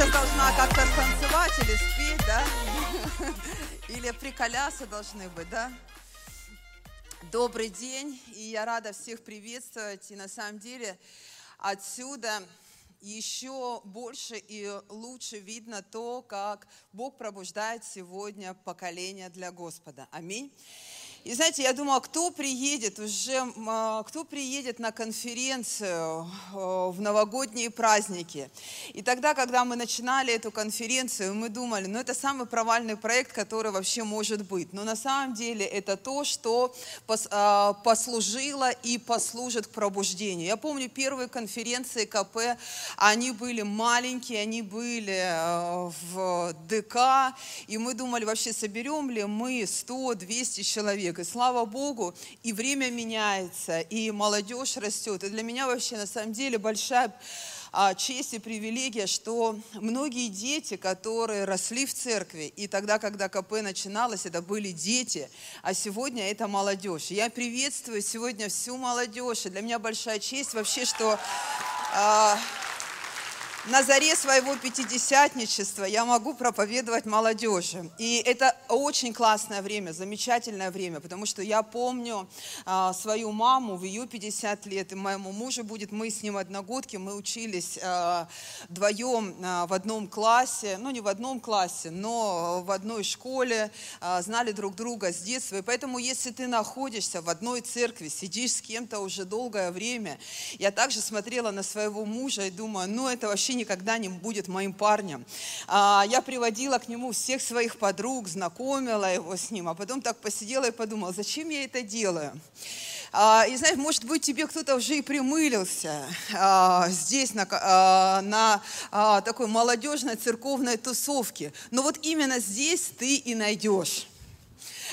сейчас должна как-то танцевать или спеть, да? Или приколясы должны быть, да? Добрый день, и я рада всех приветствовать. И на самом деле отсюда еще больше и лучше видно то, как Бог пробуждает сегодня поколение для Господа. Аминь. И знаете, я думала, кто приедет уже, а, кто приедет на конференцию э, в новогодние праздники. И тогда, когда мы начинали эту конференцию, мы думали, ну это самый провальный проект, который вообще может быть. Но на самом деле это то, что а, послужило и послужит к пробуждению. Я помню первые конференции КП, они были маленькие, они были э, в ДК, и мы думали, вообще соберем ли мы 100-200 человек человек. И слава Богу, и время меняется, и молодежь растет. И для меня вообще на самом деле большая а, честь и привилегия, что многие дети, которые росли в церкви, и тогда, когда КП начиналось, это были дети, а сегодня это молодежь. Я приветствую сегодня всю молодежь, и для меня большая честь вообще, что... А, на заре своего пятидесятничества я могу проповедовать молодежи. И это очень классное время, замечательное время, потому что я помню а, свою маму в ее 50 лет, и моему мужу будет, мы с ним одногодки, мы учились а, вдвоем а, в одном классе, ну не в одном классе, но в одной школе, а, знали друг друга с детства. И поэтому, если ты находишься в одной церкви, сидишь с кем-то уже долгое время, я также смотрела на своего мужа и думаю, ну это вообще вообще никогда не будет моим парнем. А, я приводила к нему всех своих подруг, знакомила его с ним, а потом так посидела и подумала, зачем я это делаю? А, и знаешь, может быть, тебе кто-то уже и примылился а, здесь на, на такой молодежной церковной тусовке. Но вот именно здесь ты и найдешь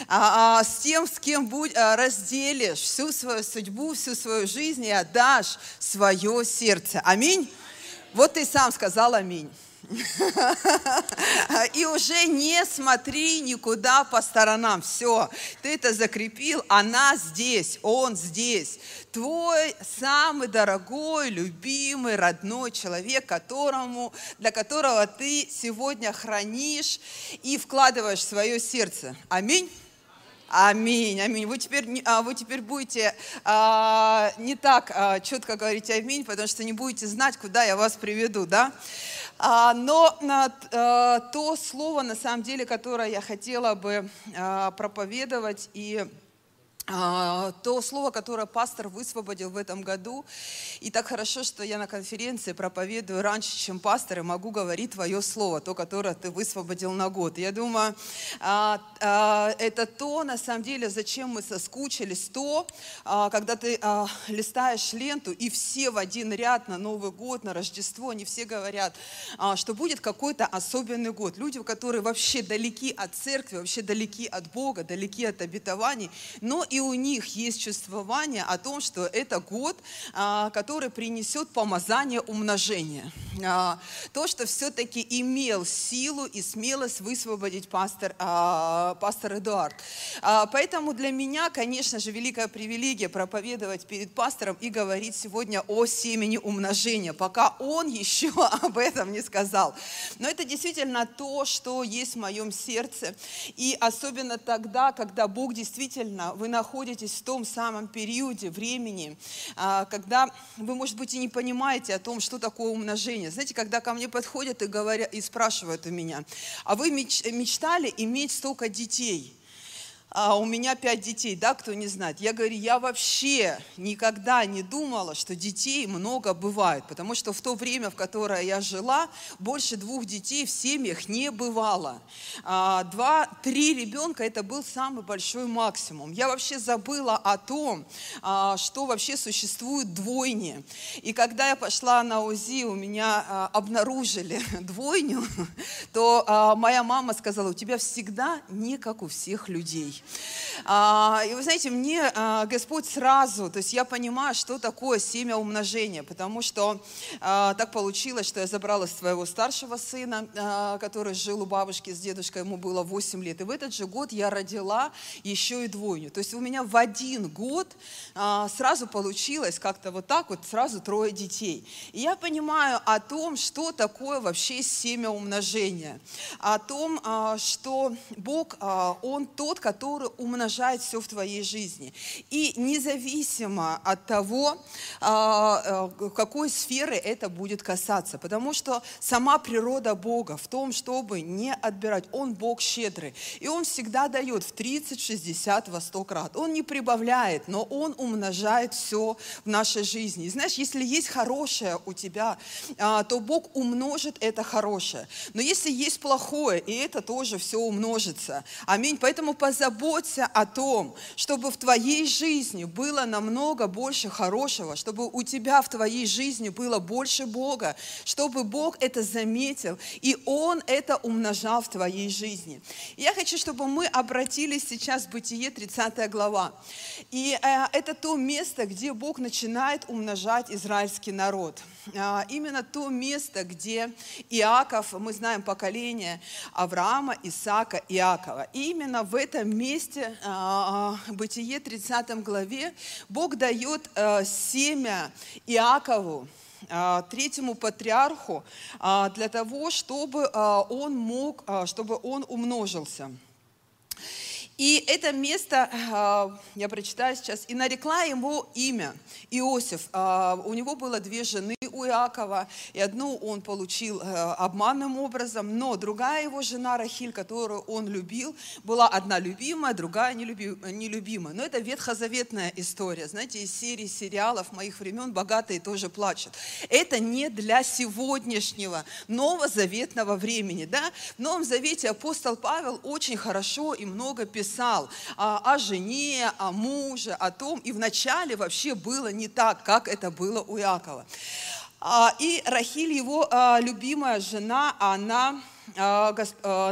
а, а, с тем, с кем будь, а, разделишь всю свою судьбу, всю свою жизнь и отдашь свое сердце. Аминь. Вот ты сам сказал аминь. И уже не смотри никуда по сторонам. Все, ты это закрепил, она здесь, он здесь. Твой самый дорогой, любимый, родной человек, которому, для которого ты сегодня хранишь и вкладываешь свое сердце. Аминь. Аминь, аминь. Вы теперь, а, вы теперь будете а, не так а, четко говорить аминь, потому что не будете знать, куда я вас приведу, да? А, но а, то слово, на самом деле, которое я хотела бы а, проповедовать и то слово, которое пастор высвободил в этом году. И так хорошо, что я на конференции проповедую раньше, чем пастор, и могу говорить твое слово, то, которое ты высвободил на год. Я думаю, а, а, это то, на самом деле, зачем мы соскучились, то, когда ты листаешь ленту, и все в один ряд на Новый год, на Рождество, они все говорят, что будет какой-то особенный год. Люди, которые вообще далеки от церкви, вообще далеки от Бога, далеки от обетований, но и и у них есть чувствование о том, что это год, а, который принесет помазание умножения. А, то, что все-таки имел силу и смелость высвободить пастор, а, пастор Эдуард. Поэтому для меня, конечно же, великая привилегия проповедовать перед пастором и говорить сегодня о семени умножения, пока он еще об этом не сказал. Но это действительно то, что есть в моем сердце. И особенно тогда, когда Бог действительно, вы находитесь находитесь в том самом периоде времени, а, когда вы, может быть, и не понимаете о том, что такое умножение. Знаете, когда ко мне подходят и, говорят, и спрашивают у меня, а вы мечтали иметь столько детей? А у меня пять детей, да, кто не знает. Я говорю, я вообще никогда не думала, что детей много бывает, потому что в то время, в которое я жила, больше двух детей в семьях не бывало. А, два, три ребенка – это был самый большой максимум. Я вообще забыла о том, а, что вообще существует двойни. И когда я пошла на УЗИ, у меня а, обнаружили двойню, то моя мама сказала, у тебя всегда не как у всех людей. А, и вы знаете, мне а, Господь сразу, то есть я понимаю, что такое семя умножения, потому что а, так получилось, что я забрала своего старшего сына, который жил у бабушки с дедушкой, ему было 8 лет. И в этот же год я родила еще и двойню. То есть у меня в один год сразу получилось как-то вот так вот, сразу трое детей. И я понимаю о том, что такое вообще семя умножения, о том, что Бог, Он тот, который умножает умножает все в твоей жизни. И независимо от того, а, а, какой сферы это будет касаться, потому что сама природа Бога в том, чтобы не отбирать. Он Бог щедрый, и Он всегда дает в 30, 60, во 100 крат. Он не прибавляет, но Он умножает все в нашей жизни. И знаешь, если есть хорошее у тебя, а, то Бог умножит это хорошее. Но если есть плохое, и это тоже все умножится. Аминь. Поэтому позаботься о том, чтобы в твоей жизни было намного больше хорошего, чтобы у тебя в твоей жизни было больше Бога, чтобы Бог это заметил, и Он это умножал в твоей жизни. Я хочу, чтобы мы обратились сейчас в Бытие 30 глава. И э, это то место, где Бог начинает умножать израильский народ. Э, именно то место, где Иаков, мы знаем поколение Авраама, Исаака, Иакова. И именно в этом месте а, а, Бытие 30 главе Бог дает э, семя Иакову, а, третьему патриарху, для того, чтобы он мог, чтобы он умножился. И это место, я прочитаю сейчас, «И нарекла ему имя Иосиф». У него было две жены у Иакова, и одну он получил э, обманным образом, но другая его жена Рахиль, которую он любил, была одна любимая, другая нелюбимая. Но это ветхозаветная история, знаете, из серии сериалов моих времен «Богатые тоже плачут». Это не для сегодняшнего новозаветного времени. Да? В Новом Завете апостол Павел очень хорошо и много писал о, о жене, о муже, о том, и вначале вообще было не так, как это было у Иакова. А, и Рахиль, его а, любимая жена, она а,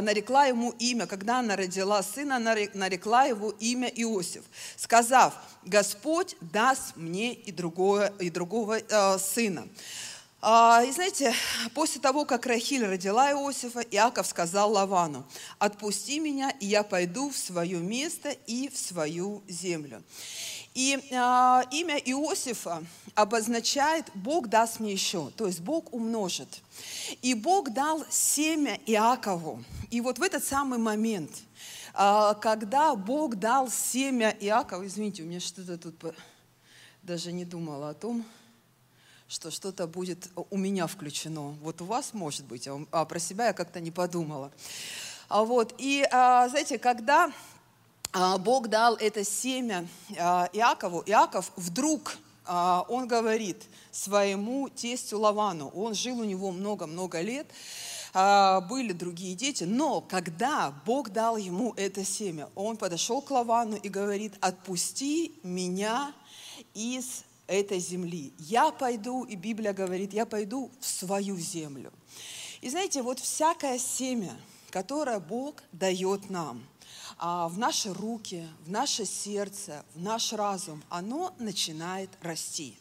нарекла ему имя, когда она родила сына, нарекла его имя Иосиф, сказав, Господь даст мне и, другое, и другого сына. И знаете, после того, как Рахиль родила Иосифа, Иаков сказал Лавану, отпусти меня, и я пойду в свое место и в свою землю. И э, имя Иосифа обозначает «Бог даст мне еще», то есть Бог умножит. И Бог дал семя Иакову. И вот в этот самый момент, э, когда Бог дал семя Иакову, извините, у меня что-то тут даже не думала о том, что что-то будет у меня включено. Вот у вас может быть, а про себя я как-то не подумала. А вот, и, а, знаете, когда а, Бог дал это семя а, Иакову, Иаков вдруг, а, он говорит своему тестю Лавану, он жил у него много-много лет, были другие дети, но когда Бог дал ему это семя, он подошел к Лавану и говорит, отпусти меня из этой земли. Я пойду, и Библия говорит, я пойду в свою землю. И знаете, вот всякое семя, которое Бог дает нам – а, в наши руки, в наше сердце, в наш разум, оно начинает расти.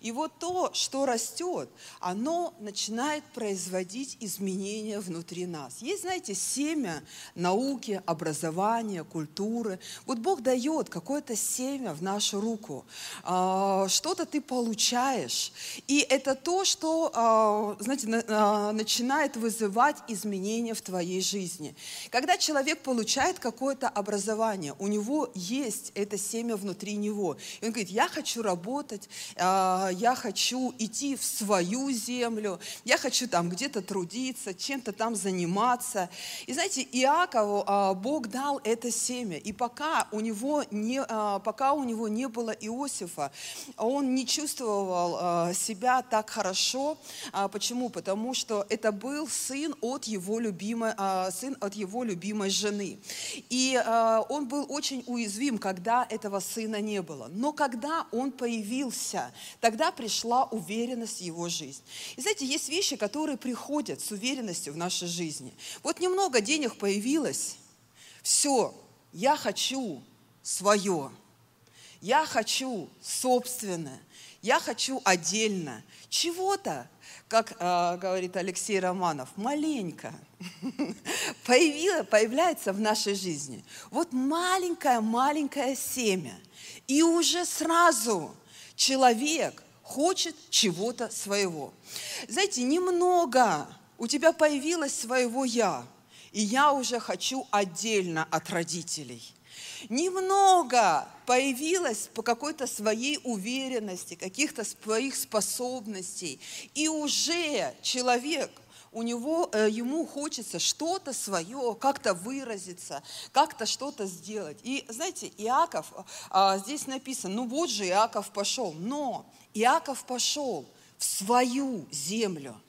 И вот то, что растет, оно начинает производить изменения внутри нас. Есть, знаете, семя науки, образования, культуры. Вот Бог дает какое-то семя в нашу руку. А, что-то ты получаешь. И это то, что, а, знаете, а, начинает вызывать изменения в твоей жизни. Когда человек получает какое-то образование, у него есть это семя внутри него. И он говорит, я хочу работать, я хочу идти в свою землю, я хочу там где-то трудиться, чем-то там заниматься. И знаете, Иакову а, Бог дал это семя, и пока у него не, а, пока у него не было Иосифа, он не чувствовал а, себя так хорошо. Почему? Потому что это был сын от его любимой, сын от его любимой жены. И он был очень уязвим, когда этого сына не было. Но когда он появился, тогда пришла уверенность в его жизнь. И знаете, есть вещи, которые приходят с уверенностью в нашей жизни. Вот немного денег появилось, все, я хочу свое, я хочу собственное, я хочу отдельно. Чего-то, как э, говорит Алексей Романов, маленько появилось, появляется в нашей жизни. Вот маленькое-маленькое семя. И уже сразу человек хочет чего-то своего. Знаете, немного у тебя появилось своего «я», и я уже хочу отдельно от родителей – немного появилось по какой-то своей уверенности, каких-то своих способностей, и уже человек у него, э, ему хочется что-то свое, как-то выразиться, как-то что-то сделать. И знаете, Иаков, а, здесь написано, ну вот же Иаков пошел, но Иаков пошел в свою землю –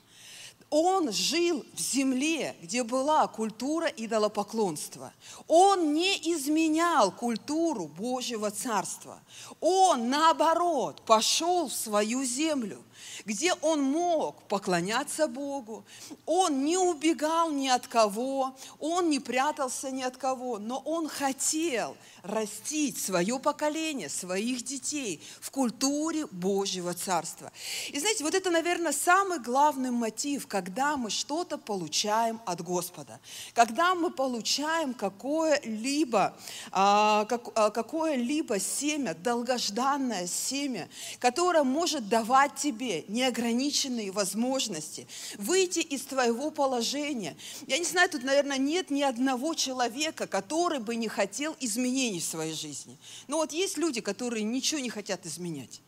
он жил в земле, где была культура идолопоклонства. Он не изменял культуру Божьего Царства. Он, наоборот, пошел в свою землю где он мог поклоняться Богу. Он не убегал ни от кого, он не прятался ни от кого, но он хотел растить свое поколение, своих детей в культуре Божьего Царства. И знаете, вот это, наверное, самый главный мотив, когда мы что-то получаем от Господа, когда мы получаем какое-либо а, а, какое-либо семя, долгожданное семя, которое может давать тебе неограниченные возможности, выйти из твоего положения. Я не знаю, тут, наверное, нет ни одного человека, который бы не хотел изменений в своей жизни. Но вот есть люди, которые ничего не хотят изменять.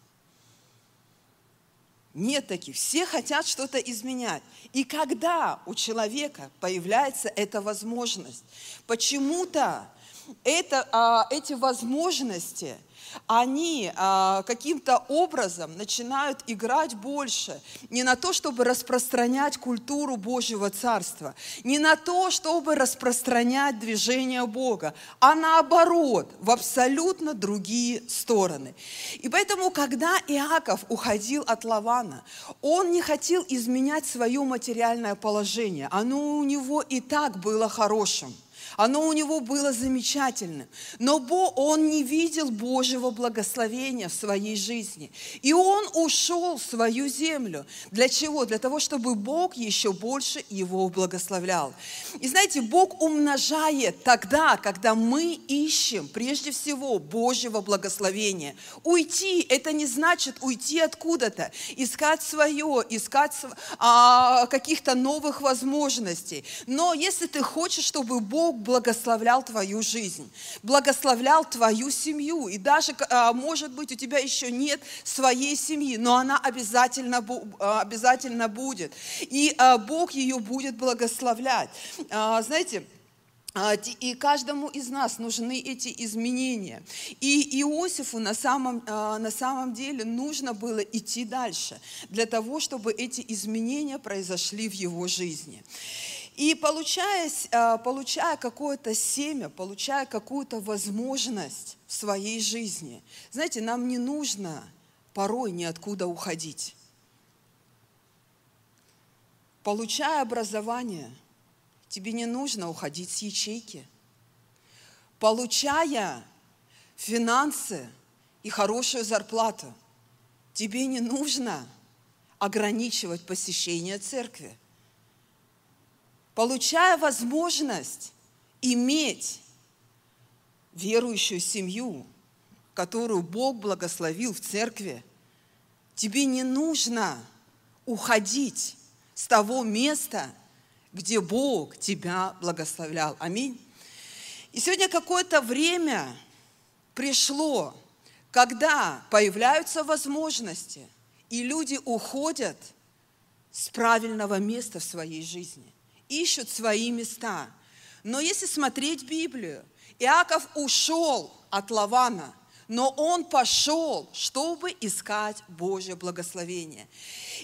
Нет таких. Все хотят что-то изменять. И когда у человека появляется эта возможность, почему-то это, а, эти возможности – они а, каким-то образом начинают играть больше не на то, чтобы распространять культуру Божьего Царства, не на то, чтобы распространять движение Бога, а наоборот, в абсолютно другие стороны. И поэтому, когда Иаков уходил от Лавана, он не хотел изменять свое материальное положение. Оно у него и так было хорошим. Оно у него было замечательным. Но он не видел Божьего благословения в своей жизни. И он ушел в свою землю. Для чего? Для того, чтобы Бог еще больше его благословлял. И знаете, Бог умножает тогда, когда мы ищем прежде всего Божьего благословения. Уйти – это не значит уйти откуда-то, искать свое, искать а, каких-то новых возможностей. Но если ты хочешь, чтобы Бог благословлял твою жизнь, благословлял твою семью. И даже, а, может быть, у тебя еще нет своей семьи, но она обязательно, а, обязательно будет. И а, Бог ее будет благословлять. Знаете, и каждому из нас нужны эти изменения. И Иосифу на самом, на самом деле нужно было идти дальше, для того, чтобы эти изменения произошли в его жизни. И получая, а, получая какое-то семя, получая какую-то возможность в своей жизни, знаете, нам не нужно порой ниоткуда уходить. Получая образование, тебе не нужно уходить с ячейки. Получая финансы и хорошую зарплату, тебе не нужно ограничивать посещение церкви получая возможность иметь верующую семью, которую Бог благословил в церкви, тебе не нужно уходить с того места, где Бог тебя благословлял. Аминь. И сегодня какое-то время пришло, когда появляются возможности, и люди уходят с правильного места в своей жизни – ищут свои места. Но если смотреть Библию, Иаков ушел от Лавана, но он пошел, чтобы искать Божье благословение.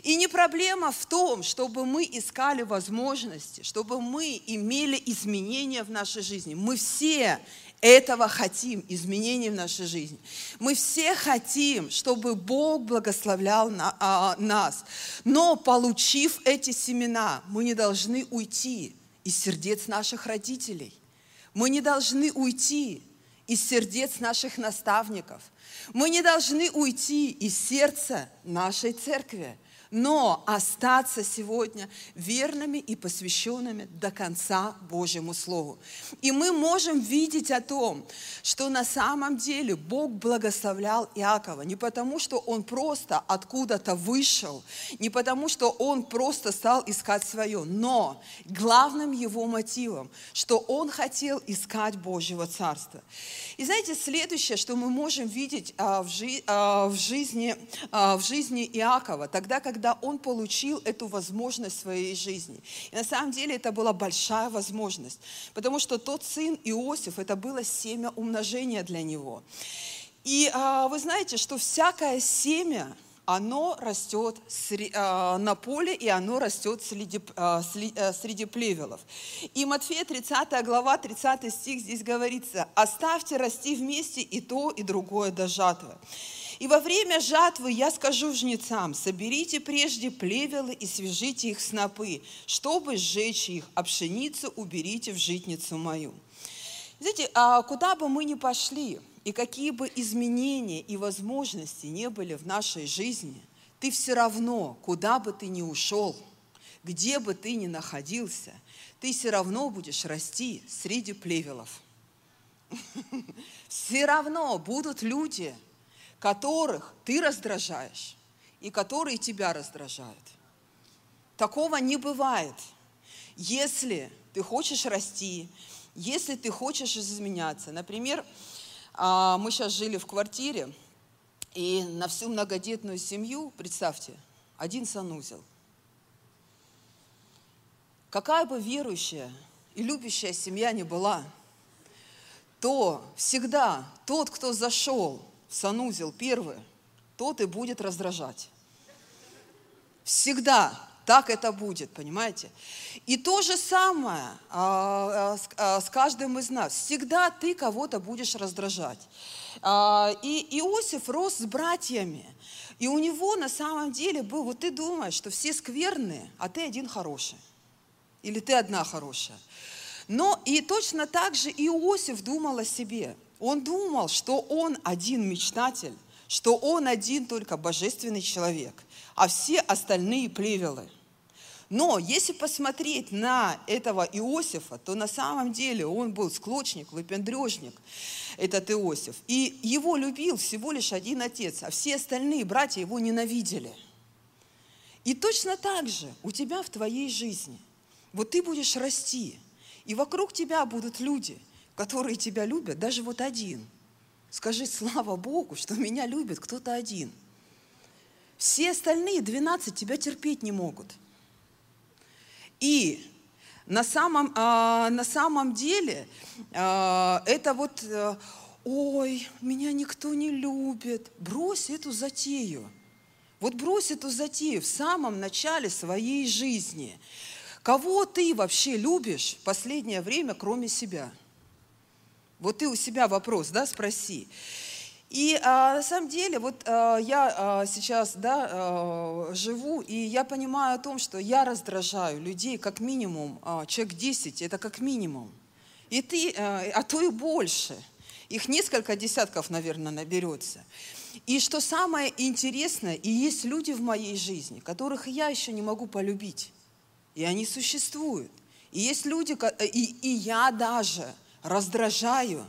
И не проблема в том, чтобы мы искали возможности, чтобы мы имели изменения в нашей жизни. Мы все этого хотим, изменений в нашей жизни. Мы все хотим, чтобы Бог благословлял на, а, нас. Но получив эти семена, мы не должны уйти из сердец наших родителей. Мы не должны уйти из сердец наших наставников. Мы не должны уйти из сердца нашей церкви но остаться сегодня верными и посвященными до конца Божьему Слову. И мы можем видеть о том, что на самом деле Бог благословлял Иакова не потому, что он просто откуда-то вышел, не потому, что он просто стал искать свое, но главным его мотивом, что он хотел искать Божьего Царства. И знаете, следующее, что мы можем видеть а, а, в, жизни, а, в жизни Иакова, тогда, когда когда он получил эту возможность в своей жизни. И на самом деле это была большая возможность, потому что тот сын Иосиф, это было семя умножения для него. И а, вы знаете, что всякое семя, оно растет а, на поле, и оно растет среди, а, э, среди плевелов. И Матфея 30 глава, 30 стих здесь говорится, «Оставьте расти вместе и то, и другое до жатвы». И во время жатвы я скажу жнецам, соберите прежде плевелы и свяжите их снопы, чтобы сжечь их, а пшеницу уберите в житницу мою. Знаете, а куда бы мы ни пошли, и какие бы изменения и возможности не были в нашей жизни, ты все равно, куда бы ты ни ушел, где бы ты ни находился, ты все равно будешь расти среди плевелов. Все равно будут люди – которых ты раздражаешь и которые тебя раздражают. Такого не бывает. Если ты хочешь расти, если ты хочешь изменяться. Например, а, мы сейчас жили в квартире, и на всю многодетную семью, представьте, один санузел. Какая бы верующая и любящая семья ни была, то всегда тот, кто зашел санузел первый, тот и будет раздражать. Всегда так это будет, понимаете? И то же самое а, а, с, а, с каждым из нас. Всегда ты кого-то будешь раздражать. А, и Иосиф рос с братьями. И у него на самом деле был, вот ты думаешь, что все скверные, а ты один хороший. Или ты одна хорошая. Но и точно так же Иосиф думал о себе – он думал, что он один мечтатель, что он один только божественный человек, а все остальные плевелы. Но если посмотреть на этого Иосифа, то на самом деле он был склочник, выпендрежник, этот Иосиф. И его любил всего лишь один отец, а все остальные братья его ненавидели. И точно так же у тебя в твоей жизни. Вот ты будешь расти, и вокруг тебя будут люди – которые тебя любят, даже вот один. Скажи, слава Богу, что меня любит кто-то один. Все остальные 12 тебя терпеть не могут. И на самом, а, на самом деле а, это вот, а, ой, меня никто не любит. Брось эту затею. Вот брось эту затею в самом начале своей жизни. Кого ты вообще любишь в последнее время, кроме себя? – вот ты у себя вопрос, да, спроси. И а, на самом деле, вот а, я а, сейчас да, а, живу, и я понимаю о том, что я раздражаю людей как минимум, а, человек 10, это как минимум. И ты, а, а то и больше. Их несколько десятков, наверное, наберется. И что самое интересное, и есть люди в моей жизни, которых я еще не могу полюбить. И они существуют. И есть люди, и, и я даже – раздражаю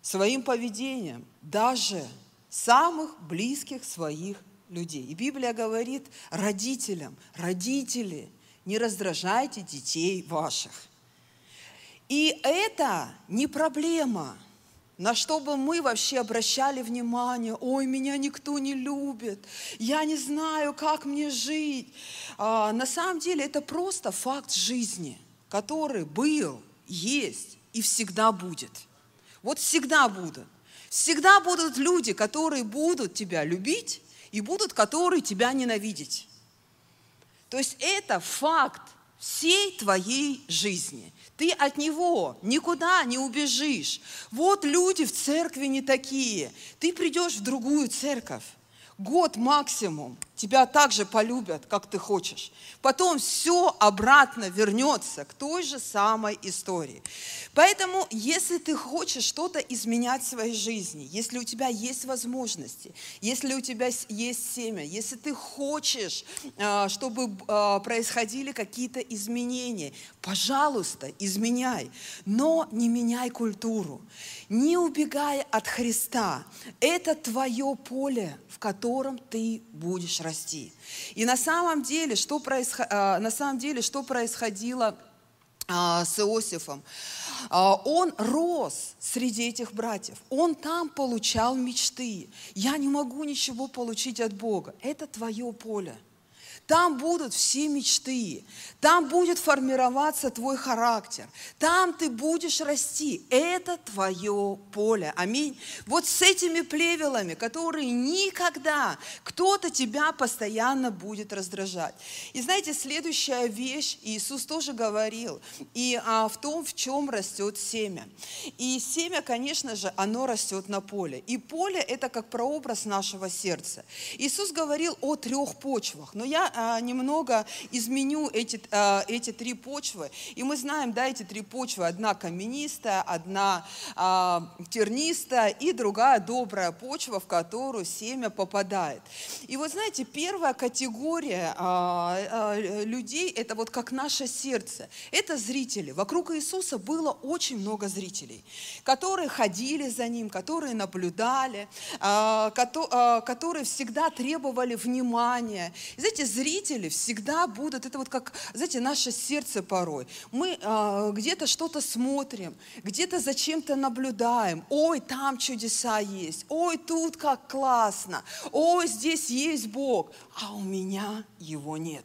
своим поведением даже самых близких своих людей. И Библия говорит родителям, родители, не раздражайте детей ваших. И это не проблема, на что бы мы вообще обращали внимание, ой, меня никто не любит, я не знаю, как мне жить. А, на самом деле это просто факт жизни, который был, есть и всегда будет. Вот всегда будут. Всегда будут люди, которые будут тебя любить, и будут, которые тебя ненавидеть. То есть это факт всей твоей жизни. Ты от него никуда не убежишь. Вот люди в церкви не такие. Ты придешь в другую церковь. Год максимум – тебя также полюбят, как ты хочешь. Потом все обратно вернется к той же самой истории. Поэтому, если ты хочешь что-то изменять в своей жизни, если у тебя есть возможности, если у тебя есть семя, если ты хочешь, а, чтобы а, происходили какие-то изменения, пожалуйста, изменяй, но не меняй культуру, не убегай от Христа. Это твое поле, в котором ты будешь расти. И на самом деле, что, происход... А, на самом деле, что происходило а, с Иосифом? А, он рос среди этих братьев. Он там получал мечты. Я не могу ничего получить от Бога. Это твое поле. Там будут все мечты, там будет формироваться твой характер, там ты будешь расти. Это твое поле. Аминь. Вот с этими плевелами, которые никогда кто-то тебя постоянно будет раздражать. И знаете, следующая вещь, Иисус тоже говорил, и а, в том, в чем растет семя. И семя, конечно же, оно растет на поле. И поле – это как прообраз нашего сердца. Иисус говорил о трех почвах, но я а, немного изменю эти, а, эти три почвы. И мы знаем, да, эти три почвы. Одна каменистая, одна а, тернистая и другая добрая почва, в которую семя попадает. И вот знаете, первая категория людей, это вот как наше сердце. Это зрители. Вокруг Иисуса было очень много зрителей, которые ходили за Ним, которые наблюдали, которые всегда требовали внимания. Знаете, зрители всегда будут, это вот как, знаете, наше сердце порой. Мы э, где-то что-то смотрим, где-то за чем-то наблюдаем. Ой, там чудеса есть. Ой, тут как классно. Ой, здесь есть Бог. А у меня его нет.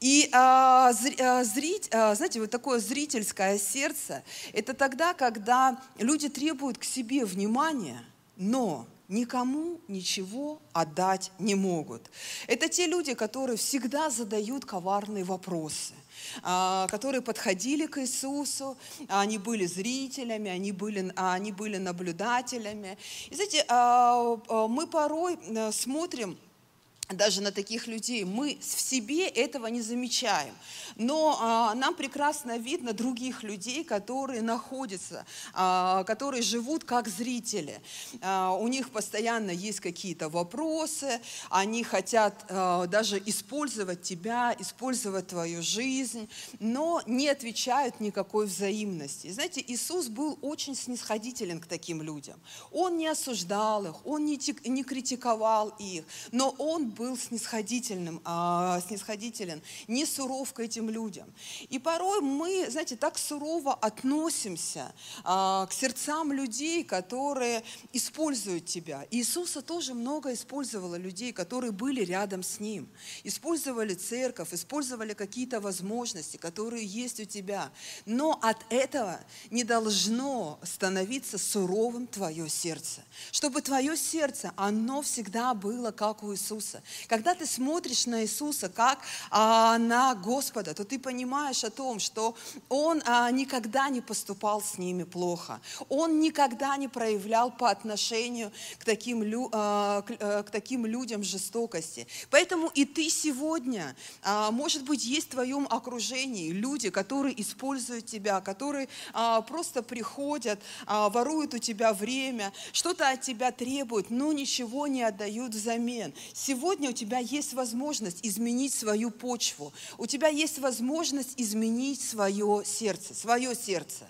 И а, а, зрить, знаете, вот такое зрительское сердце, это тогда, когда люди требуют к себе внимания, но никому ничего отдать не могут. Это те люди, которые всегда задают коварные вопросы а, которые подходили к Иисусу, они были зрителями, они были, они были наблюдателями. И знаете, а, а, мы порой э, смотрим даже на таких людей. Мы в себе этого не замечаем. Но а, нам прекрасно видно других людей, которые находятся, а, которые живут как зрители. А, у них постоянно есть какие-то вопросы, они хотят а, даже использовать тебя, использовать твою жизнь, но не отвечают никакой взаимности. знаете, Иисус был очень снисходителен к таким людям. Он не осуждал их, он не, не критиковал их, но он был снисходительным, а, снисходителен, не суров к этим людям. И порой мы, знаете, так сурово относимся а, к сердцам людей, которые используют тебя. Иисуса тоже много использовало людей, которые были рядом с Ним. Использовали церковь, использовали какие-то возможности, которые есть у тебя. Но от этого не должно становиться суровым твое сердце. Чтобы твое сердце, оно всегда было как у Иисуса. Когда ты смотришь на Иисуса как а, на Господа, то ты понимаешь о том, что Он а, никогда не поступал с ними плохо. Он никогда не проявлял по отношению к таким, лю, а, к, а, к таким людям жестокости. Поэтому и ты сегодня, а, может быть, есть в твоем окружении люди, которые используют тебя, которые а, просто приходят, а, воруют у тебя время, что-то от тебя требуют, но ничего не отдают взамен. Сегодня у тебя есть возможность изменить свою почву, у тебя есть возможность изменить свое сердце, свое сердце.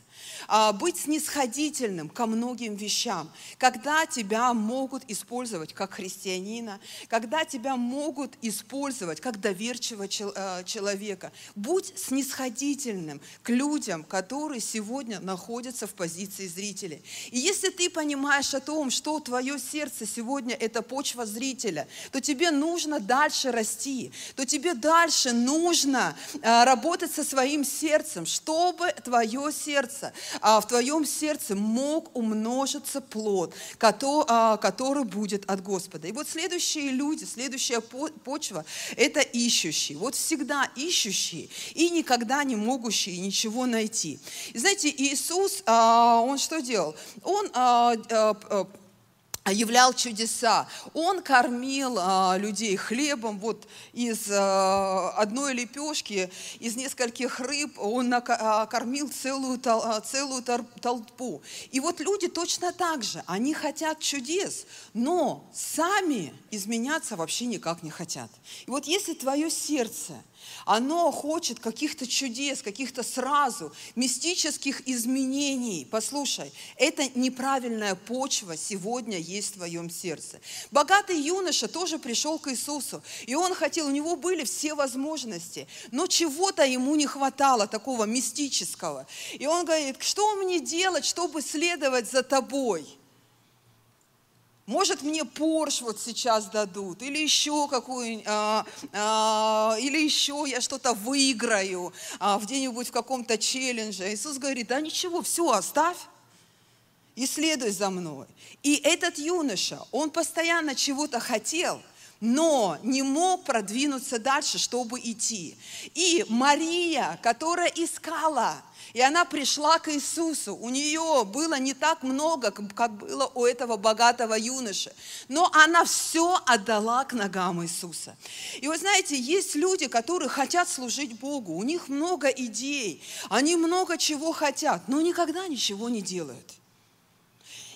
А, быть снисходительным ко многим вещам, когда тебя могут использовать как христианина, когда тебя могут использовать как доверчивого э, человека. Будь снисходительным к людям, которые сегодня находятся в позиции зрителей. И если ты понимаешь о том, что твое сердце сегодня это почва зрителя, то тебе нужно дальше расти, то тебе дальше нужно э, работать со своим сердцем, чтобы твое сердце а, в твоем сердце мог умножиться плод, а, который будет от Господа. И вот следующие люди, следующая почва – это ищущие. Вот всегда ищущие и никогда не могущие ничего найти. И знаете, Иисус, а, Он что делал? Он являл чудеса. Он кормил а, людей хлебом, вот из а, одной лепешки, из нескольких рыб он а, кормил целую, а, целую толпу. И вот люди точно так же, они хотят чудес, но сами изменяться вообще никак не хотят. И вот если твое сердце – оно хочет каких-то чудес, каких-то сразу мистических изменений. Послушай, это неправильная почва сегодня есть в твоем сердце. Богатый юноша тоже пришел к Иисусу, и он хотел, у него были все возможности, но чего-то ему не хватало такого мистического. И он говорит, что мне делать, чтобы следовать за тобой? Может, мне Порш вот сейчас дадут, или еще какую, а, а, или еще я что-то выиграю а, где-нибудь в каком-то челлендже. Иисус говорит, да ничего, все, оставь и следуй за мной. И этот юноша, он постоянно чего-то хотел, но не мог продвинуться дальше, чтобы идти. И Мария, которая искала, и она пришла к Иисусу. У нее было не так много, как было у этого богатого юноши. Но она все отдала к ногам Иисуса. И вы знаете, есть люди, которые хотят служить Богу. У них много идей. Они много чего хотят, но никогда ничего не делают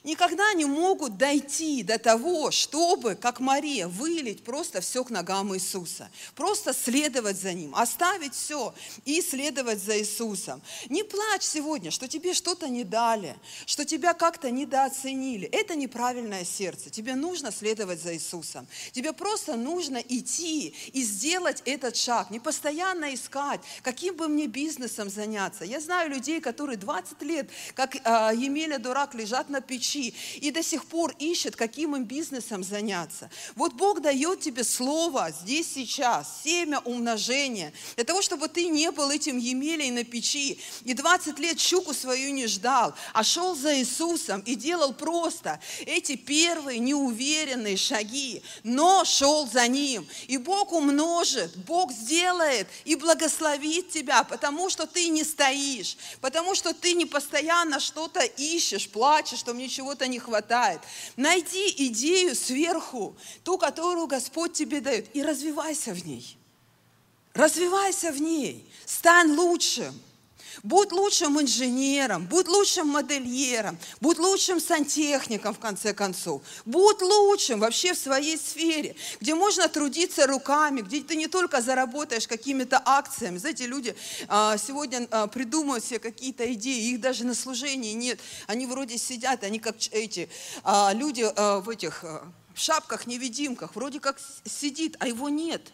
никогда не могут дойти до того, чтобы, как Мария, вылить просто все к ногам Иисуса. Просто следовать за Ним, оставить все и следовать за Иисусом. Не плачь сегодня, что тебе что-то не дали, что тебя как-то недооценили. Это неправильное сердце. Тебе нужно следовать за Иисусом. Тебе просто нужно идти и сделать этот шаг. Не постоянно искать, каким бы мне бизнесом заняться. Я знаю людей, которые 20 лет, как э, Емеля Дурак, лежат на печи, ключи и до сих пор ищет, каким им бизнесом заняться. Вот Бог дает тебе слово здесь сейчас, семя умножения, для того, чтобы ты не был этим Емелей на печи и 20 лет щуку свою не ждал, а шел за Иисусом и делал просто эти первые неуверенные шаги, но шел за Ним. И Бог умножит, Бог сделает и благословит тебя, потому что ты не стоишь, потому что ты не постоянно что-то ищешь, плачешь, что мне чего-то не хватает. Найди идею сверху, ту, которую Господь тебе дает, и развивайся в ней. Развивайся в ней, стань лучшим. Будь лучшим инженером, будь лучшим модельером, будь лучшим сантехником, в конце концов. Будь лучшим вообще в своей сфере, где можно трудиться руками, где ты не только заработаешь какими-то акциями. Знаете, люди а, сегодня а, придумывают себе какие-то идеи, их даже на служении нет. Они вроде сидят, они как эти а, люди в этих шапках-невидимках, вроде как сидит, а его нет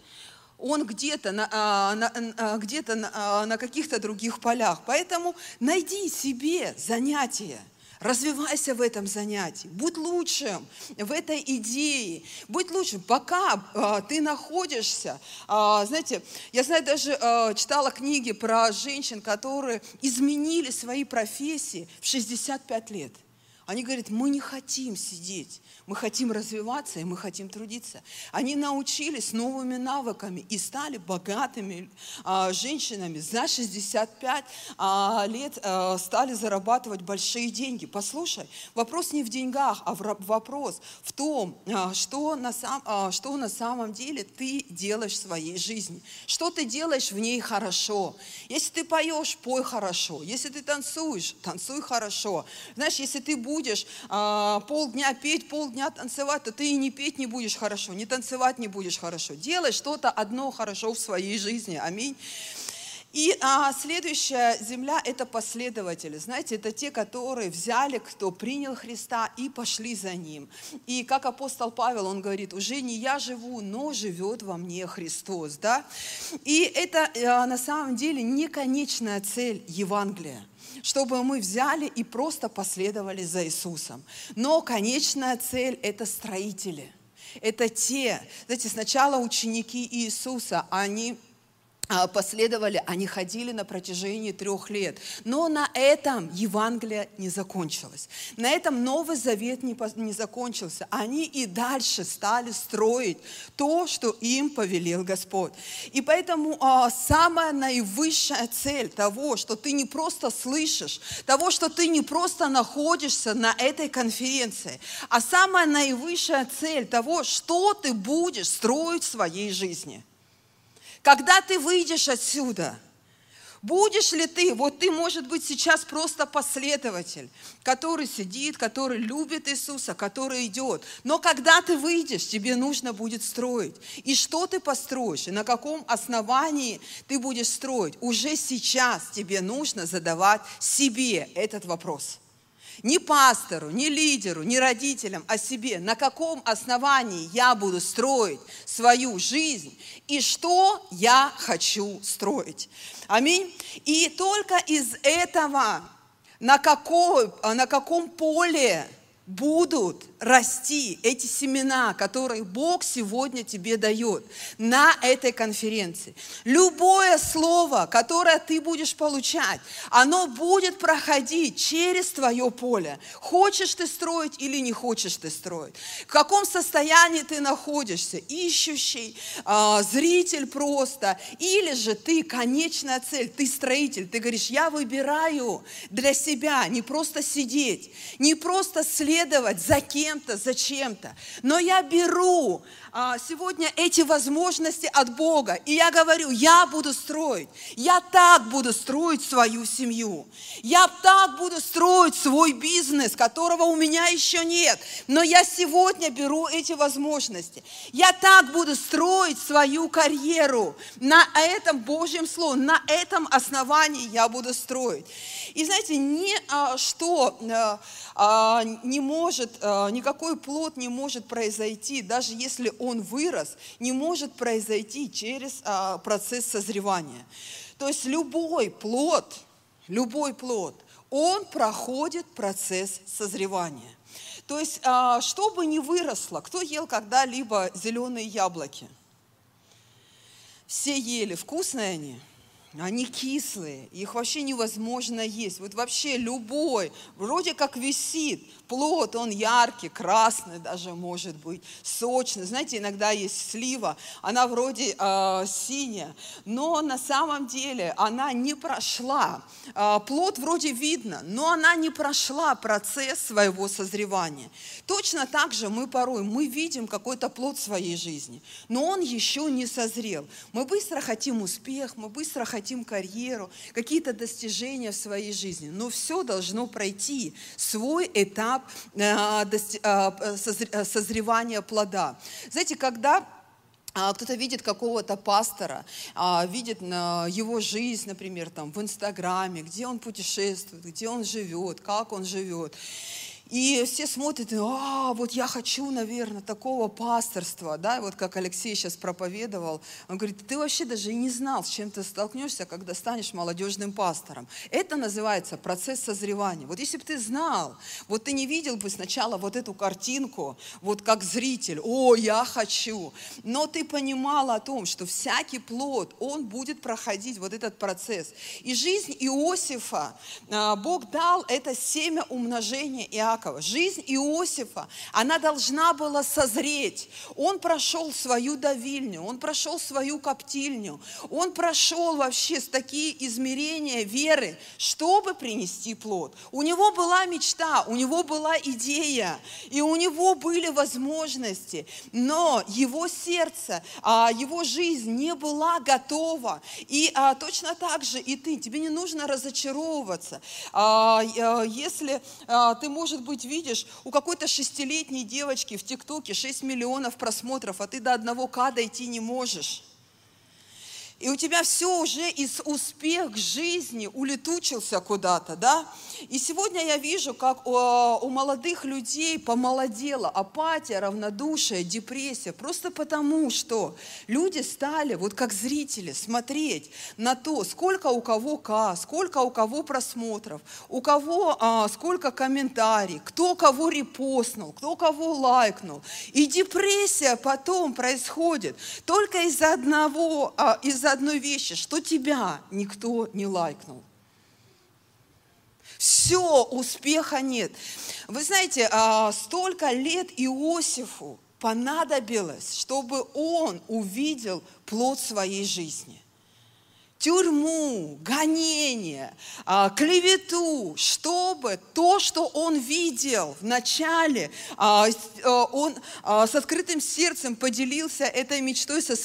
он где-то на, а, на, а, где на, а, на каких-то других полях. Поэтому найди себе занятие. Развивайся в этом занятии, будь лучшим в этой идее, будь лучшим, пока ты находишься. Знаете, я знаю, даже читала книги про женщин, которые изменили свои профессии в 65 лет. Они говорят, мы не хотим сидеть, мы хотим развиваться и мы хотим трудиться. Они научились новыми навыками и стали богатыми а, женщинами. За 65 а, лет а, стали зарабатывать большие деньги. Послушай, вопрос не в деньгах, а в, вопрос в том, а, что, на сам, а, что на самом деле ты делаешь в своей жизни. Что ты делаешь в ней хорошо. Если ты поешь, пой хорошо. Если ты танцуешь, танцуй хорошо. Знаешь, если ты будешь а, полдня петь, полдня дня танцевать, то ты и не петь не будешь хорошо, не танцевать не будешь хорошо. Делай что-то одно хорошо в своей жизни. Аминь. И а, следующая земля – это последователи. Знаете, это те, которые взяли, кто принял Христа и пошли за Ним. И как апостол Павел, он говорит, уже не я живу, но живет во мне Христос. Да? И это а, на самом деле не конечная цель Евангелия чтобы мы взяли и просто последовали за Иисусом. Но конечная цель – это строители. Это те, знаете, сначала ученики Иисуса, они последовали, они ходили на протяжении трех лет. Но на этом Евангелие не закончилось. На этом Новый Завет не, не закончился. Они и дальше стали строить то, что им повелел Господь. И поэтому а, самая наивысшая цель того, что ты не просто слышишь, того, что ты не просто находишься на этой конференции, а самая наивысшая цель того, что ты будешь строить в своей жизни – когда ты выйдешь отсюда, будешь ли ты, вот ты, может быть, сейчас просто последователь, который сидит, который любит Иисуса, который идет. Но когда ты выйдешь, тебе нужно будет строить. И что ты построишь, и на каком основании ты будешь строить, уже сейчас тебе нужно задавать себе этот вопрос – ни пастору, ни лидеру, ни родителям, а себе, на каком основании я буду строить свою жизнь и что я хочу строить. Аминь. И только из этого, на, какой, на каком поле будут расти эти семена, которые Бог сегодня тебе дает на этой конференции. Любое слово, которое ты будешь получать, оно будет проходить через твое поле. Хочешь ты строить или не хочешь ты строить. В каком состоянии ты находишься, ищущий, э, зритель просто, или же ты конечная цель, ты строитель, ты говоришь, я выбираю для себя не просто сидеть, не просто следовать, за кем-то, чем-то. Но я беру сегодня эти возможности от Бога. И я говорю, я буду строить. Я так буду строить свою семью. Я так буду строить свой бизнес, которого у меня еще нет. Но я сегодня беру эти возможности. Я так буду строить свою карьеру. На этом Божьем Слове, на этом основании я буду строить. И знаете, ни а, что а, а, не может, а, никакой плод не может произойти, даже если он вырос, не может произойти через а, процесс созревания. То есть любой плод, любой плод, он проходит процесс созревания. То есть, а, чтобы не выросло, кто ел когда-либо зеленые яблоки? Все ели, вкусные они – они кислые, их вообще невозможно есть. Вот вообще любой, вроде как висит, плод, он яркий, красный даже может быть, сочный. Знаете, иногда есть слива, она вроде э, синяя, но на самом деле она не прошла. Э, плод вроде видно, но она не прошла процесс своего созревания. Точно так же мы порой, мы видим какой-то плод своей жизни, но он еще не созрел. Мы быстро хотим успех, мы быстро хотим хотим карьеру, какие-то достижения в своей жизни. Но все должно пройти свой этап э, э, э, созревания плода. Знаете, когда а, кто-то видит какого-то пастора, а, видит его жизнь, например, там, в Инстаграме, где он путешествует, где он живет, как он живет. И все смотрят, а, вот я хочу, наверное, такого пасторства, да, вот как Алексей сейчас проповедовал. Он говорит, ты вообще даже и не знал, с чем ты столкнешься, когда станешь молодежным пастором. Это называется процесс созревания. Вот если бы ты знал, вот ты не видел бы сначала вот эту картинку, вот как зритель, о, я хочу, но ты понимал о том, что всякий плод, он будет проходить вот этот процесс. И жизнь Иосифа, а, Бог дал это семя умножения Иакова, Иакова, жизнь Иосифа, она должна была созреть. Он прошел свою давильню, он прошел свою коптильню, он прошел вообще с такие измерения веры, чтобы принести плод. У него была мечта, у него была идея, и у него были возможности, но его сердце, а, его жизнь не была готова. И а, точно так же и ты, тебе не нужно разочаровываться. А, если ты, может быть, видишь, у какой-то шестилетней девочки в ТикТоке 6 миллионов просмотров, а ты до одного К дойти не можешь и у тебя все уже из успех жизни улетучился куда-то, да? И сегодня я вижу, как у, у молодых людей помолодела апатия, равнодушие, депрессия, просто потому что люди стали, вот как зрители, смотреть на то, сколько у кого К, сколько у кого просмотров, у кого а, сколько комментариев, кто кого репостнул, кто кого лайкнул. И депрессия потом происходит только из-за одного, а, из из-за одной вещи, что тебя никто не лайкнул. Все, успеха нет. Вы знаете, а, столько лет Иосифу понадобилось, чтобы он увидел плод своей жизни тюрьму, гонение, а, клевету, чтобы то, что он видел в начале, а, а, он с открытым сердцем поделился этой мечтой со,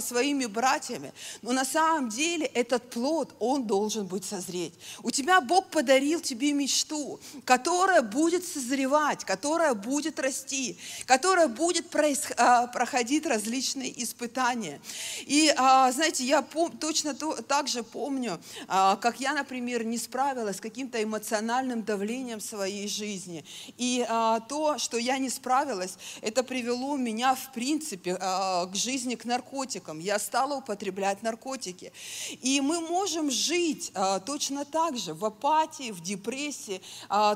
своими братьями. Но на самом деле этот плод, он должен быть созреть. У тебя Бог подарил тебе мечту, которая будет созревать, которая будет расти, которая будет проходить различные испытания. И, знаете, я точно то, также помню, а, как я, например, не справилась с каким-то эмоциональным давлением в своей жизни. И а, то, что я не справилась, это привело меня, в принципе, а, к жизни, к наркотикам. Я стала употреблять наркотики. И мы можем жить точно так же в апатии, в депрессии,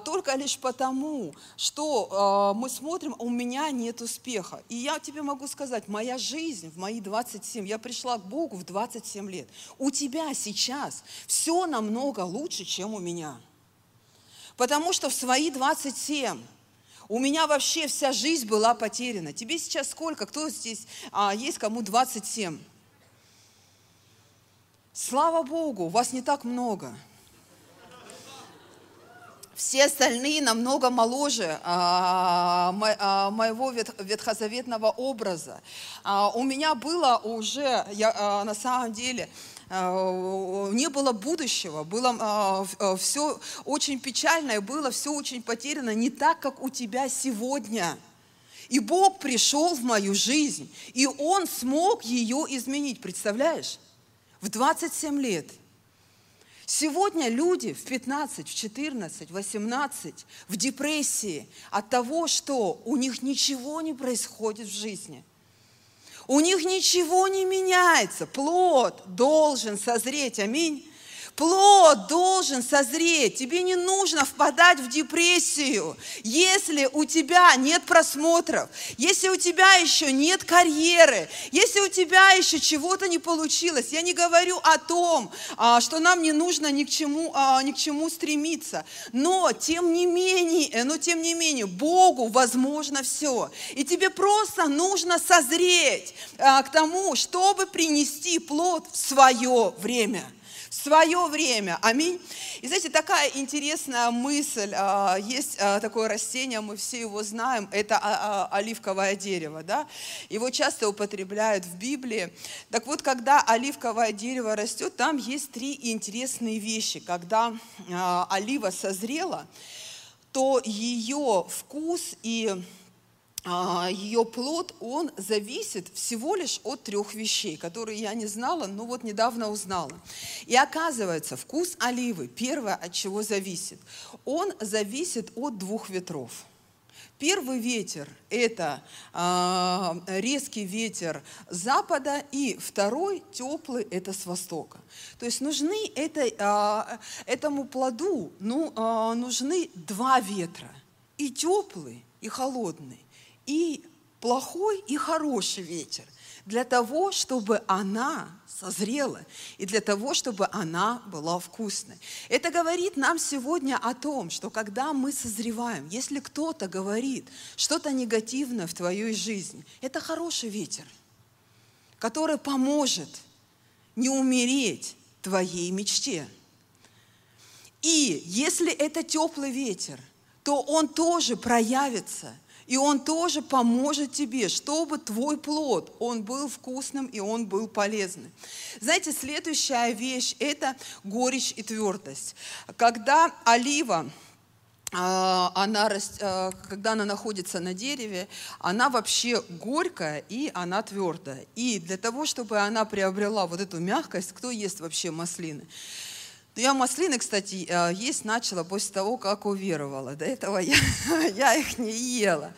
только лишь потому, что мы смотрим, у меня нет успеха. И я тебе могу сказать, моя жизнь в мои 27, я пришла к Богу в 27 лет. У тебя сейчас все намного лучше, чем у меня. Потому что в свои 27 у меня вообще вся жизнь была потеряна. Тебе сейчас сколько? Кто здесь а, есть, кому 27? Слава Богу, у вас не так много. Все остальные намного моложе а, а, моего ветхозаветного образа. А, у меня было уже, я, а, на самом деле, не было будущего, было а, а, все очень печально, и было все очень потеряно, не так, как у тебя сегодня. И Бог пришел в мою жизнь, и Он смог ее изменить, представляешь? В 27 лет. Сегодня люди в 15, в 14, 18 в депрессии от того, что у них ничего не происходит в жизни – у них ничего не меняется. Плод должен созреть. Аминь. Плод должен созреть. Тебе не нужно впадать в депрессию, если у тебя нет просмотров, если у тебя еще нет карьеры, если у тебя еще чего-то не получилось. Я не говорю о том, а, что нам не нужно ни к чему, а, ни к чему стремиться. Но тем не менее, но тем не менее, Богу возможно все. И тебе просто нужно созреть а, к тому, чтобы принести плод в свое время свое время. Аминь. И знаете, такая интересная мысль. А, есть а, такое растение, мы все его знаем, это а, оливковое дерево. Да? Его часто употребляют в Библии. Так вот, когда оливковое дерево растет, там есть три интересные вещи. Когда олива созрела, то ее вкус и ее плод, он зависит всего лишь от трех вещей, которые я не знала, но вот недавно узнала. И оказывается, вкус оливы, первое, от чего зависит, он зависит от двух ветров. Первый ветер – это э, резкий ветер запада, и второй теплый – это с востока. То есть нужны это, э, этому плоду ну, э, нужны два ветра – и теплый, и холодный и плохой, и хороший ветер для того, чтобы она созрела и для того, чтобы она была вкусной. Это говорит нам сегодня о том, что когда мы созреваем, если кто-то говорит что-то негативное в твоей жизни, это хороший ветер, который поможет не умереть твоей мечте. И если это теплый ветер, то он тоже проявится – и Он тоже поможет тебе, чтобы твой плод, он был вкусным и он был полезным. Знаете, следующая вещь – это горечь и твердость. Когда олива, а, она, а, когда она находится на дереве, она вообще горькая и она твердая. И для того, чтобы она приобрела вот эту мягкость, кто ест вообще маслины? Я маслины, кстати, э, есть начала после того, как уверовала. До этого я, я их не ела.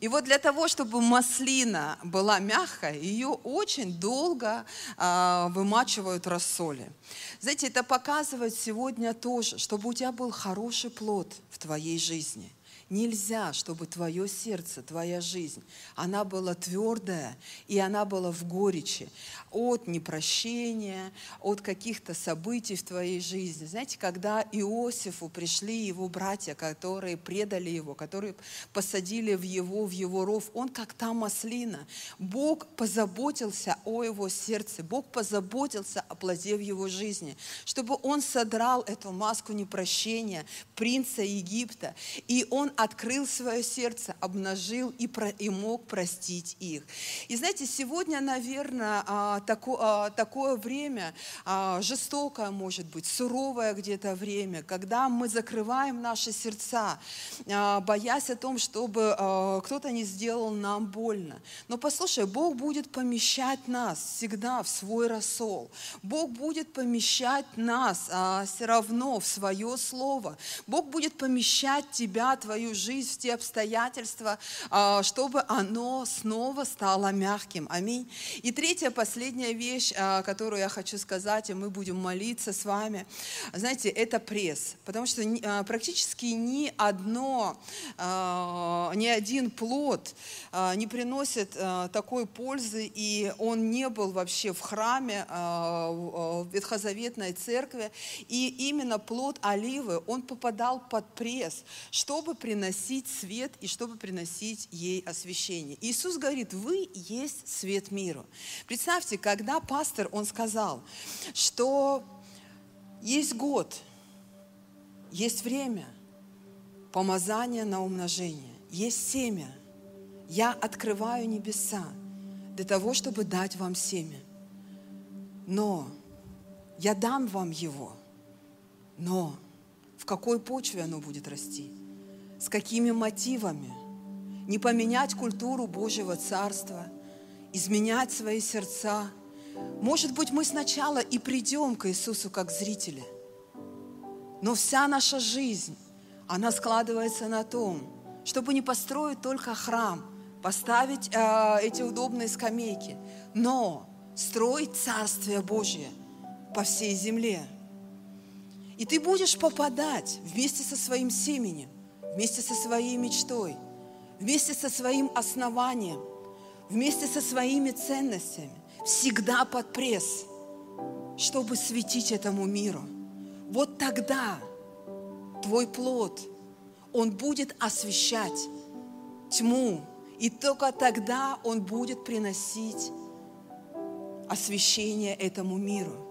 И вот для того, чтобы маслина была мягкая, ее очень долго а, вымачивают в рассоле. Знаете, это показывает сегодня тоже, чтобы у тебя был хороший плод в твоей жизни – Нельзя, чтобы твое сердце, твоя жизнь, она была твердая, и она была в горечи от непрощения, от каких-то событий в твоей жизни. Знаете, когда Иосифу пришли его братья, которые предали его, которые посадили в его, в его ров, он как та маслина. Бог позаботился о его сердце, Бог позаботился о плоде в его жизни, чтобы он содрал эту маску непрощения принца Египта, и он открыл свое сердце, обнажил и, про, и мог простить их. И знаете, сегодня, наверное, а, тако, а, такое время, а, жестокое может быть, суровое где-то время, когда мы закрываем наши сердца, боясь о том, чтобы кто-то не сделал нам больно. Но послушай, Бог будет помещать нас всегда в свой рассол. Бог будет помещать нас все равно в свое слово. Бог будет помещать тебя, твою твою жизнь, в те обстоятельства, а, чтобы оно снова стало мягким. Аминь. И третья, последняя вещь, а, которую я хочу сказать, и мы будем молиться с вами, знаете, это пресс. Потому что а, практически ни одно, ни один плод не приносит такой пользы, и он не был вообще в храме, в Ветхозаветной церкви. И именно плод оливы, он попадал под пресс, чтобы приносить приносить свет и чтобы приносить ей освящение. Иисус говорит, вы есть свет миру. Представьте, когда пастор, он сказал, что есть год, есть время, помазание на умножение, есть семя. Я открываю небеса для того, чтобы дать вам семя. Но я дам вам его. Но в какой почве оно будет расти? С какими мотивами. Не поменять культуру Божьего Царства, изменять свои сердца. Может быть, мы сначала и придем к Иисусу как зрители, но вся наша жизнь, она складывается на том, чтобы не построить только храм, поставить э, эти удобные скамейки, но строить Царствие Божье по всей земле. И ты будешь попадать вместе со своим семенем вместе со своей мечтой, вместе со своим основанием, вместе со своими ценностями, всегда под пресс, чтобы светить этому миру. Вот тогда твой плод, он будет освещать тьму, и только тогда он будет приносить освещение этому миру.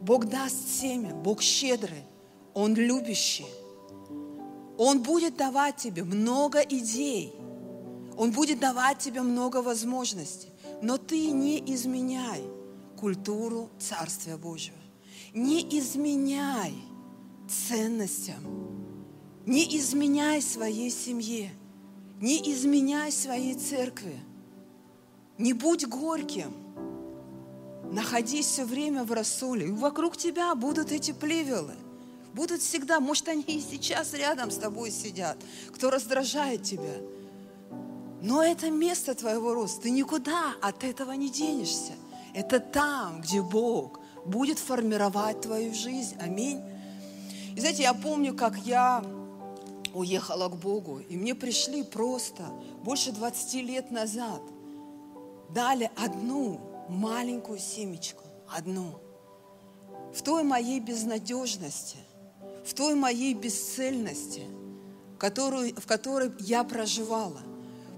Бог даст семя, Бог щедрый, Он любящий. Он будет давать тебе много идей, Он будет давать тебе много возможностей, но ты не изменяй культуру Царствия Божьего. Не изменяй ценностям, не изменяй своей семье, не изменяй своей церкви. Не будь горьким. Находись все время в рассоле. Вокруг тебя будут эти плевелы – будут всегда, может, они и сейчас рядом с тобой сидят, кто раздражает тебя. Но это место твоего роста, ты никуда от этого не денешься. Это там, где Бог будет формировать твою жизнь. Аминь. И знаете, я помню, как я уехала к Богу, и мне пришли просто больше 20 лет назад, дали одну маленькую семечку, одну. В той моей безнадежности – в той моей бесцельности, которую, в которой я проживала.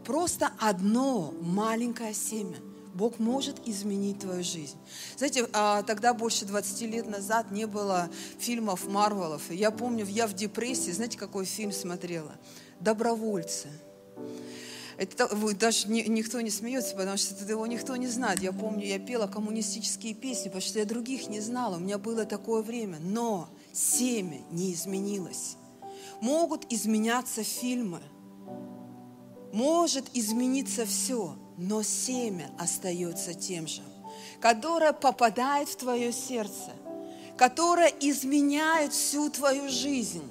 Просто одно маленькое семя. Бог может изменить твою жизнь. Знаете, а, тогда больше 20 лет назад не было фильмов Марвелов. Я помню, я в депрессии, знаете, какой фильм смотрела? «Добровольцы». Это даже ни, никто не смеется, потому что это его никто не знает. Я помню, я пела коммунистические песни, потому что я других не знала. У меня было такое время. Но семя не изменилось. Могут изменяться фильмы, может измениться все, но семя остается тем же, которое попадает в твое сердце, которое изменяет всю твою жизнь,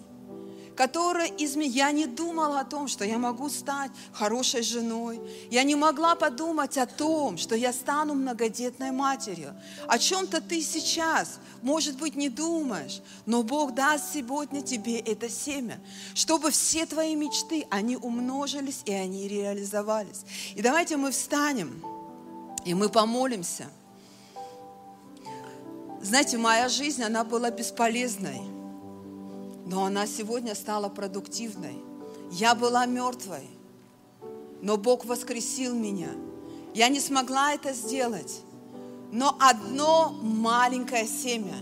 которая из меня... Я не думала о том, что я могу стать хорошей женой. Я не могла подумать о том, что я стану многодетной матерью. О чем-то ты сейчас, может быть, не думаешь, но Бог даст сегодня тебе это семя, чтобы все твои мечты, они умножились и они реализовались. И давайте мы встанем, и мы помолимся. Знаете, моя жизнь, она была бесполезной – но она сегодня стала продуктивной. Я была мертвой, но Бог воскресил меня. Я не смогла это сделать, но одно маленькое семя,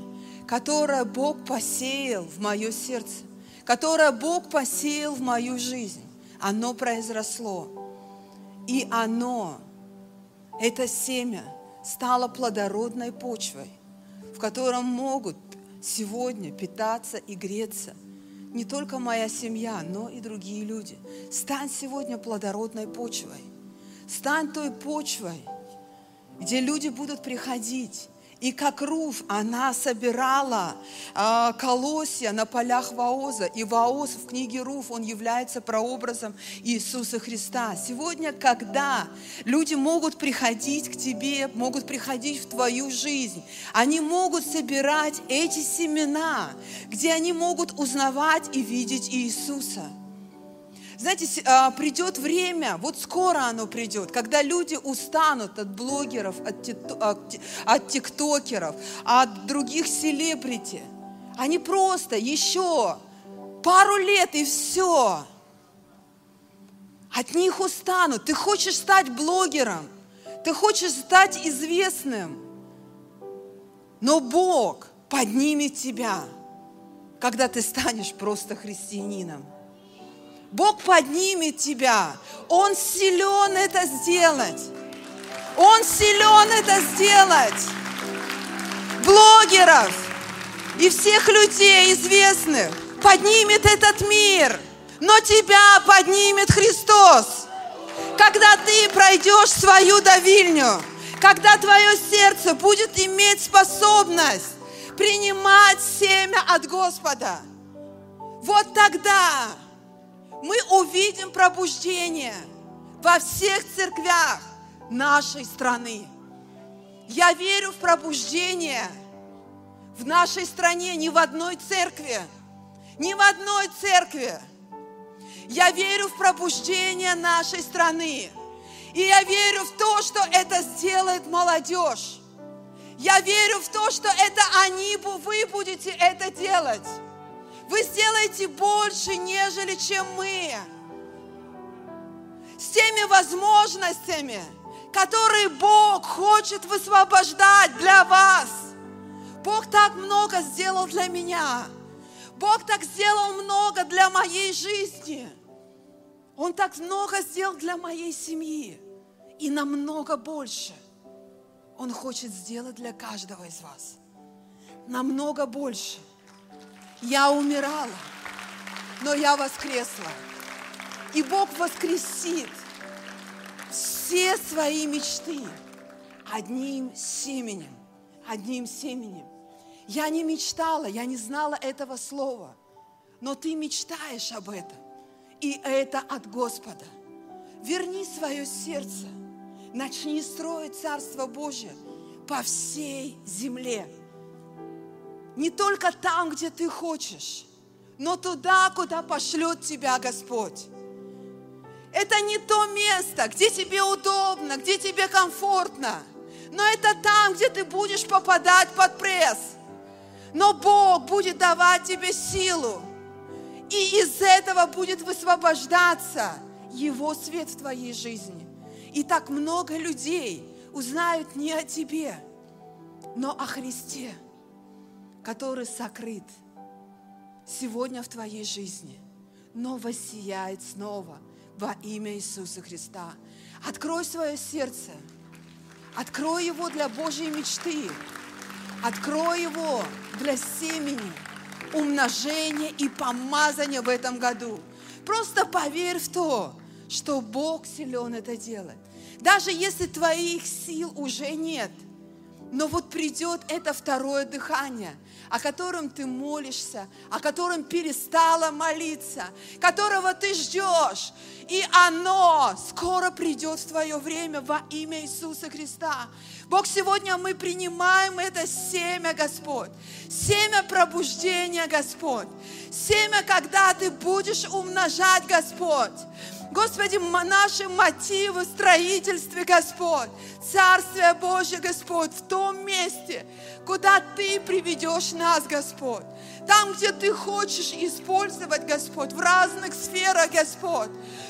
которое Бог посеял в мое сердце, которое Бог посеял в мою жизнь, оно произросло. И оно, это семя, стало плодородной почвой, в котором могут сегодня питаться и греться не только моя семья, но и другие люди. Стань сегодня плодородной почвой. Стань той почвой, где люди будут приходить и как Руф, она собирала э, колосья на полях Ваоза. И Ваоз в книге Руф, он является прообразом Иисуса Христа. Сегодня, когда люди могут приходить к тебе, могут приходить в твою жизнь, они могут собирать эти семена, где они могут узнавать и видеть Иисуса – знаете, а, придет время, вот скоро оно придет, когда люди устанут от блогеров, от, от тиктокеров, от других селебрити. Они просто еще пару лет и все. От них устанут. Ты хочешь стать блогером, ты хочешь стать известным, но Бог поднимет тебя, когда ты станешь просто христианином. Бог поднимет тебя. Он силен это сделать. Он силен это сделать. Блогеров и всех людей известных поднимет этот мир. Но тебя поднимет Христос. Когда ты пройдешь свою давильню, когда твое сердце будет иметь способность принимать семя от Господа, вот тогда мы увидим пробуждение во всех церквях нашей страны. Я верю в пробуждение в нашей стране, ни в одной церкви, ни в одной церкви. Я верю в пробуждение нашей страны. И я верю в то, что это сделает молодежь. Я верю в то, что это они, вы будете это делать. Вы сделаете больше, нежели чем мы. С теми возможностями, которые Бог хочет высвобождать для вас. Бог так много сделал для меня. Бог так сделал много для моей жизни. Он так много сделал для моей семьи. И намного больше Он хочет сделать для каждого из вас. Намного больше. Я умирала, но я воскресла. И Бог воскресит все свои мечты одним семенем, одним семенем. Я не мечтала, я не знала этого слова, но ты мечтаешь об этом, и это от Господа. Верни свое сердце, начни строить Царство Божье по всей земле – не только там, где ты хочешь, но туда, куда пошлет тебя Господь. Это не то место, где тебе удобно, где тебе комфортно, но это там, где ты будешь попадать под пресс. Но Бог будет давать тебе силу, и из этого будет высвобождаться Его свет в твоей жизни. И так много людей узнают не о тебе, но о Христе который сокрыт сегодня в твоей жизни, но воссияет снова во имя Иисуса Христа. Открой свое сердце, открой его для Божьей мечты, открой его для семени, умножения и помазания в этом году. Просто поверь в то, что Бог силен это делать. Даже если твоих сил уже нет – Но вот придет это второе дыхание, о котором ты молишься, о котором перестала молиться, которого ты ждешь. И оно скоро придет в твое время во имя Иисуса Христа. Бог, сегодня мы принимаем это семя, Господь. Семя пробуждения, Господь. Семя, когда ты будешь умножать, Господь. Господи, наши мотивы в строительстве, Господь, Царствие Божье, Господь, в том месте, куда Ты приведешь нас, Господь. Там, где Ты хочешь использовать, Господь, в разных сферах, Господь.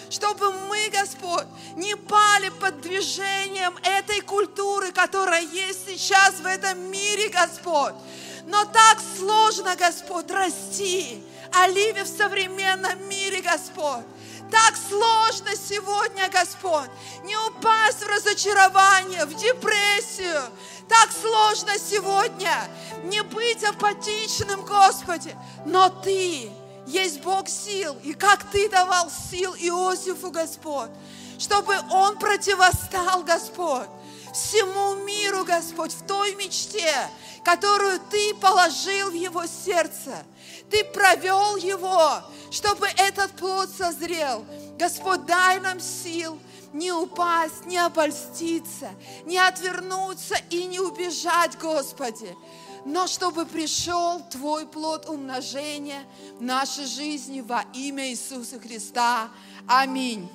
Чтобы мы, Господь, не пали под движением этой культуры, которая есть сейчас в этом мире, Господь. Но так сложно, Господь, расти. Оливе в современном мире, Господь. Так сложно сегодня, Господь, не упасть в разочарование, в депрессию. Так сложно сегодня не быть апатичным, Господи. Но Ты есть Бог сил. И как Ты давал сил Иосифу, Господь, чтобы он противостал, Господь, всему миру, Господь, в той мечте, которую Ты положил в его сердце. Ты провел его, чтобы этот плод созрел. Господь, дай нам сил не упасть, не обольститься, не отвернуться и не убежать, Господи. Но чтобы пришел Твой плод умножения в нашей жизни во имя Иисуса Христа. Аминь.